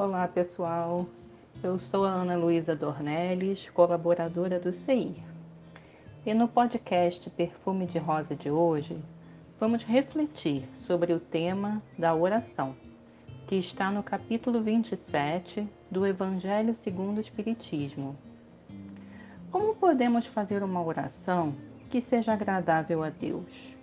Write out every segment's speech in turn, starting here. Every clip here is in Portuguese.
Olá pessoal, eu sou a Ana Luísa Dornelles, colaboradora do CI. E no podcast Perfume de Rosa de hoje, vamos refletir sobre o tema da oração, que está no capítulo 27 do Evangelho segundo o Espiritismo. Como podemos fazer uma oração que seja agradável a Deus?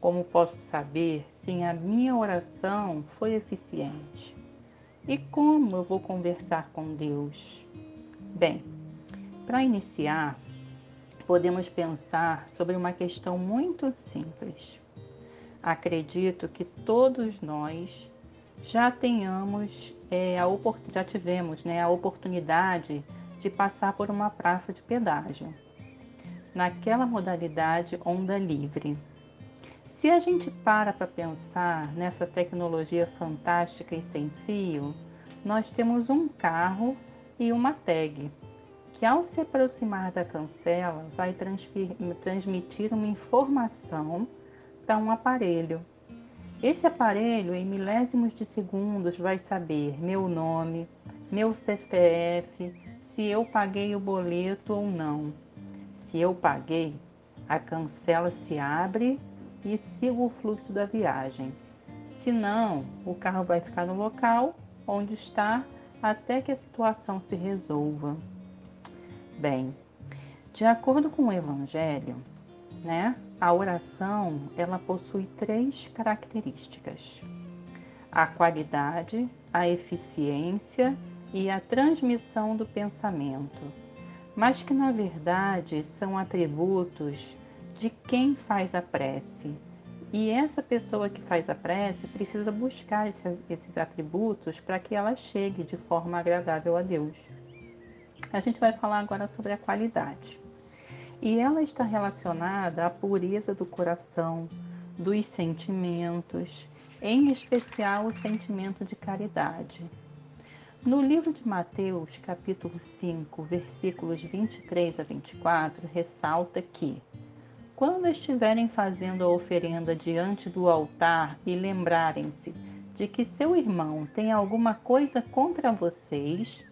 Como posso saber se a minha oração foi eficiente? E como eu vou conversar com Deus? Bem, para iniciar, podemos pensar sobre uma questão muito simples. Acredito que todos nós já tenhamos é, a já tivemos né, a oportunidade de passar por uma praça de pedágio, naquela modalidade onda livre. Se a gente para para pensar nessa tecnologia fantástica e sem fio, nós temos um carro e uma tag, que ao se aproximar da cancela vai transmitir uma informação para um aparelho. Esse aparelho, em milésimos de segundos, vai saber meu nome, meu CPF, se eu paguei o boleto ou não. Se eu paguei, a cancela se abre e siga o fluxo da viagem. Se não, o carro vai ficar no local onde está até que a situação se resolva. Bem, de acordo com o Evangelho, né, a oração ela possui três características: a qualidade, a eficiência e a transmissão do pensamento, mas que na verdade são atributos de quem faz a prece. E essa pessoa que faz a prece precisa buscar esses, atributos para que ela chegue de forma agradável a Deus. A gente vai falar agora sobre a qualidade. E ela está relacionada à pureza do coração, dos sentimentos, em especial o sentimento de caridade. No livro de Mateus, capítulo 5, versículos 23 a 24, ressalta que quando estiverem fazendo a oferenda diante do altar e lembrarem-se de que seu irmão tem alguma coisa contra vocês,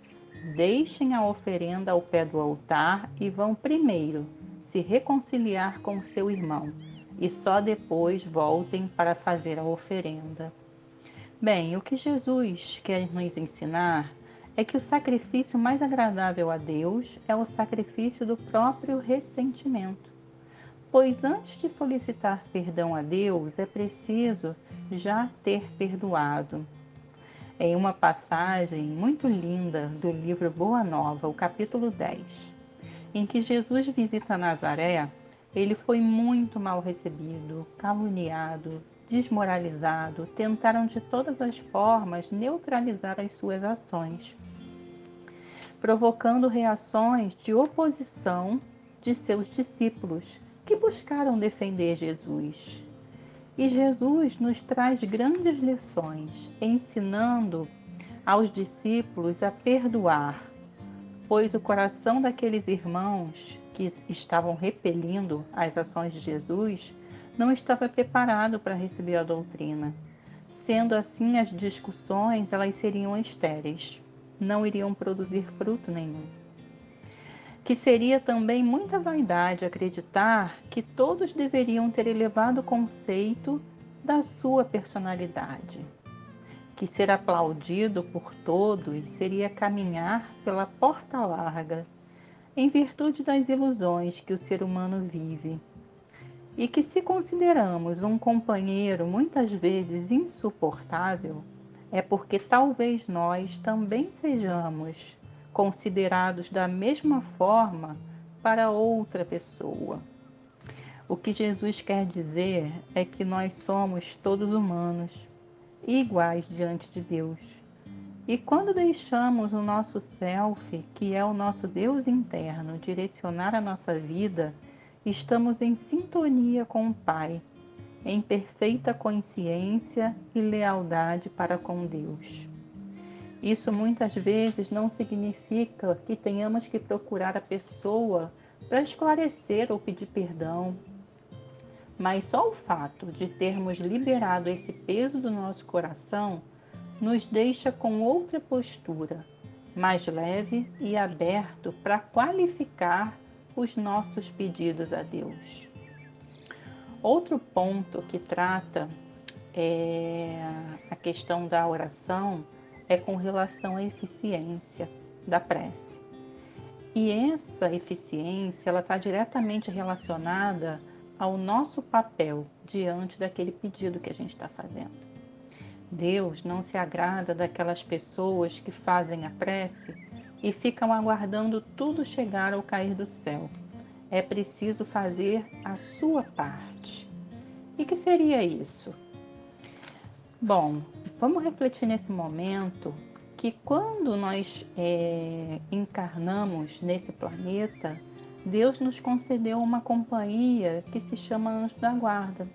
deixem a oferenda ao pé do altar e vão primeiro se reconciliar com seu irmão, e só depois voltem para fazer a oferenda. Bem, o que Jesus quer nos ensinar é que o sacrifício mais agradável a Deus é o sacrifício do próprio ressentimento pois antes de solicitar perdão a Deus é preciso já ter perdoado. Em uma passagem muito linda do livro Boa Nova, o capítulo 10, em que Jesus visita Nazaré, ele foi muito mal recebido, caluniado, desmoralizado, tentaram de todas as formas neutralizar as suas ações, provocando reações de oposição de seus discípulos que buscaram defender Jesus. E Jesus nos traz grandes lições, ensinando aos discípulos a perdoar, pois o coração daqueles irmãos que estavam repelindo as ações de Jesus não estava preparado para receber a doutrina. Sendo assim, as discussões elas seriam estéreis, não iriam produzir fruto nenhum que seria também muita vaidade acreditar que todos deveriam ter elevado conceito da sua personalidade. Que ser aplaudido por todos seria caminhar pela porta larga, em virtude das ilusões que o ser humano vive. E que, se consideramos um companheiro muitas vezes insuportável, é porque talvez nós também sejamos considerados da mesma forma para outra pessoa. O que Jesus quer dizer é que nós somos todos humanos, iguais diante de Deus. E quando deixamos o nosso self, que é o nosso Deus interno, direcionar a nossa vida, estamos em sintonia com o Pai, em perfeita consciência e lealdade para com Deus. Isso muitas vezes não significa que tenhamos que procurar a pessoa para esclarecer ou pedir perdão, mas só o fato de termos liberado esse peso do nosso coração nos deixa com outra postura, mais leve e aberto para qualificar os nossos pedidos a Deus. Outro ponto que trata é, a questão da oração é com relação à eficiência da prece. E essa eficiência ela está diretamente relacionada ao nosso papel diante daquele pedido que a gente está fazendo. Deus não se agrada daquelas pessoas que fazem a prece e ficam aguardando tudo chegar ao cair do céu. É preciso fazer a sua parte. E que seria isso? Bom, vamos refletir nesse momento que quando nós é, encarnamos nesse planeta, Deus nos concedeu uma companhia que se chama anjo da guarda.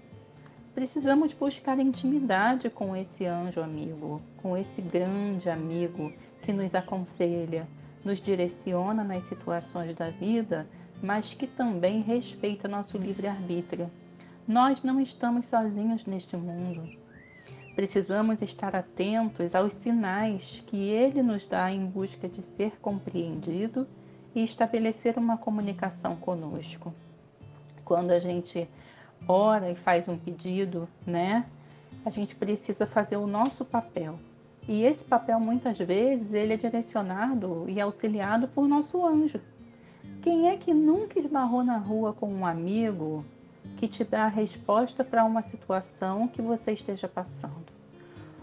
Precisamos buscar intimidade com esse anjo amigo, com esse grande amigo que nos aconselha, nos direciona nas situações da vida, mas que também respeita nosso livre-arbítrio. Nós não estamos sozinhos neste mundo. Precisamos estar atentos aos sinais que ele nos dá em busca de ser compreendido e estabelecer uma comunicação conosco. Quando a gente ora e faz um pedido, né? A gente precisa fazer o nosso papel. E esse papel muitas vezes ele é direcionado e auxiliado por nosso anjo. Quem é que nunca esbarrou na rua com um amigo que te dá a resposta para uma situação que você esteja passando?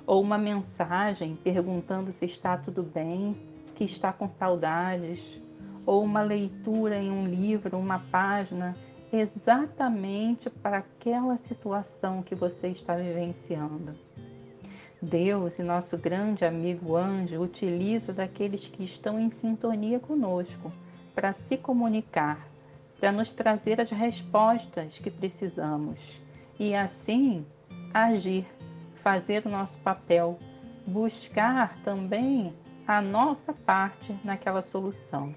Ou uma mensagem perguntando se está tudo bem, que está com saudades, ou uma leitura em um livro, uma página exatamente para aquela situação que você está vivenciando. Deus e nosso grande amigo anjo utiliza daqueles que estão em sintonia conosco para se comunicar, para nos trazer as respostas que precisamos e assim agir, fazer o nosso papel, buscar também a nossa parte naquela solução.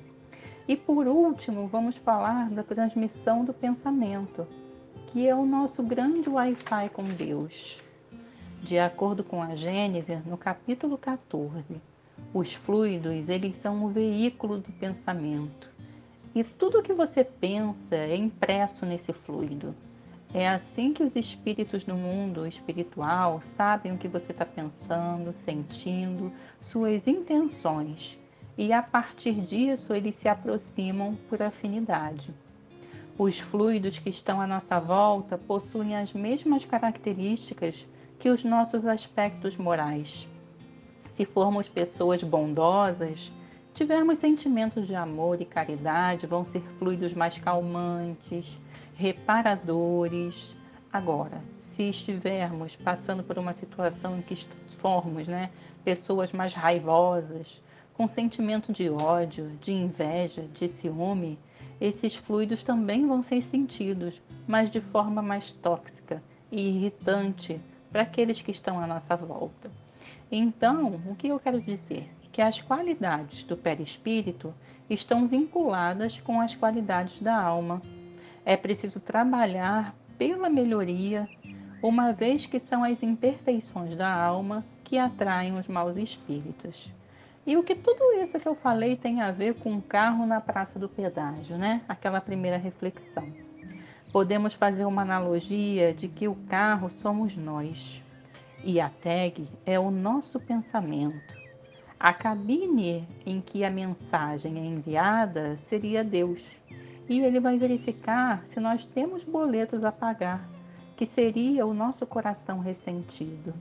E por último, vamos falar da transmissão do pensamento, que é o nosso grande Wi-Fi com Deus. De acordo com a Gênese, no capítulo 14, os fluidos, eles são o veículo do pensamento. E tudo que você pensa é impresso nesse fluido. É assim que os espíritos do mundo espiritual sabem o que você está pensando, sentindo, suas intenções e a partir disso eles se aproximam por afinidade. Os fluidos que estão à nossa volta possuem as mesmas características que os nossos aspectos morais. Se formos pessoas bondosas, tivermos sentimentos de amor e caridade, vão ser fluidos mais calmantes, reparadores. Agora, se estivermos passando por uma situação em que formos né, pessoas mais raivosas, com sentimento de ódio, de inveja, de ciúme, esses fluidos também vão ser sentidos, mas de forma mais tóxica e irritante para aqueles que estão à nossa volta. Então, o que eu quero dizer? Que as qualidades do perispírito estão vinculadas com as qualidades da alma. É preciso trabalhar pela melhoria, uma vez que são as imperfeições da alma que atraem os maus espíritos. E o que tudo isso que eu falei tem a ver com o carro na praça do pedágio, né? Aquela primeira reflexão. Podemos fazer uma analogia de que o carro somos nós e a tag é o nosso pensamento. A cabine em que a mensagem é enviada seria Deus, e ele vai verificar se nós temos boletos a pagar, que seria o nosso coração ressentido.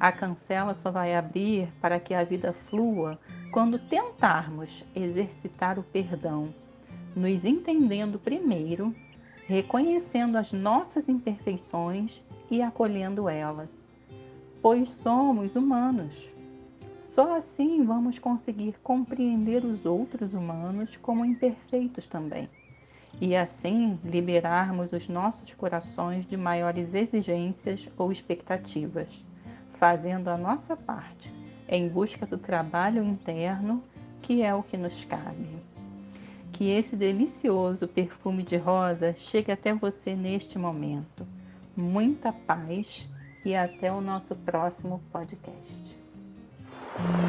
A cancela só vai abrir para que a vida flua quando tentarmos exercitar o perdão, nos entendendo primeiro, reconhecendo as nossas imperfeições e acolhendo elas, pois somos humanos. Só assim vamos conseguir compreender os outros humanos como imperfeitos também, e assim liberarmos os nossos corações de maiores exigências ou expectativas fazendo a nossa parte em busca do trabalho interno, que é o que nos cabe. Que esse delicioso perfume de rosa chegue até você neste momento. Muita paz e até o nosso próximo podcast. Mm-hmm.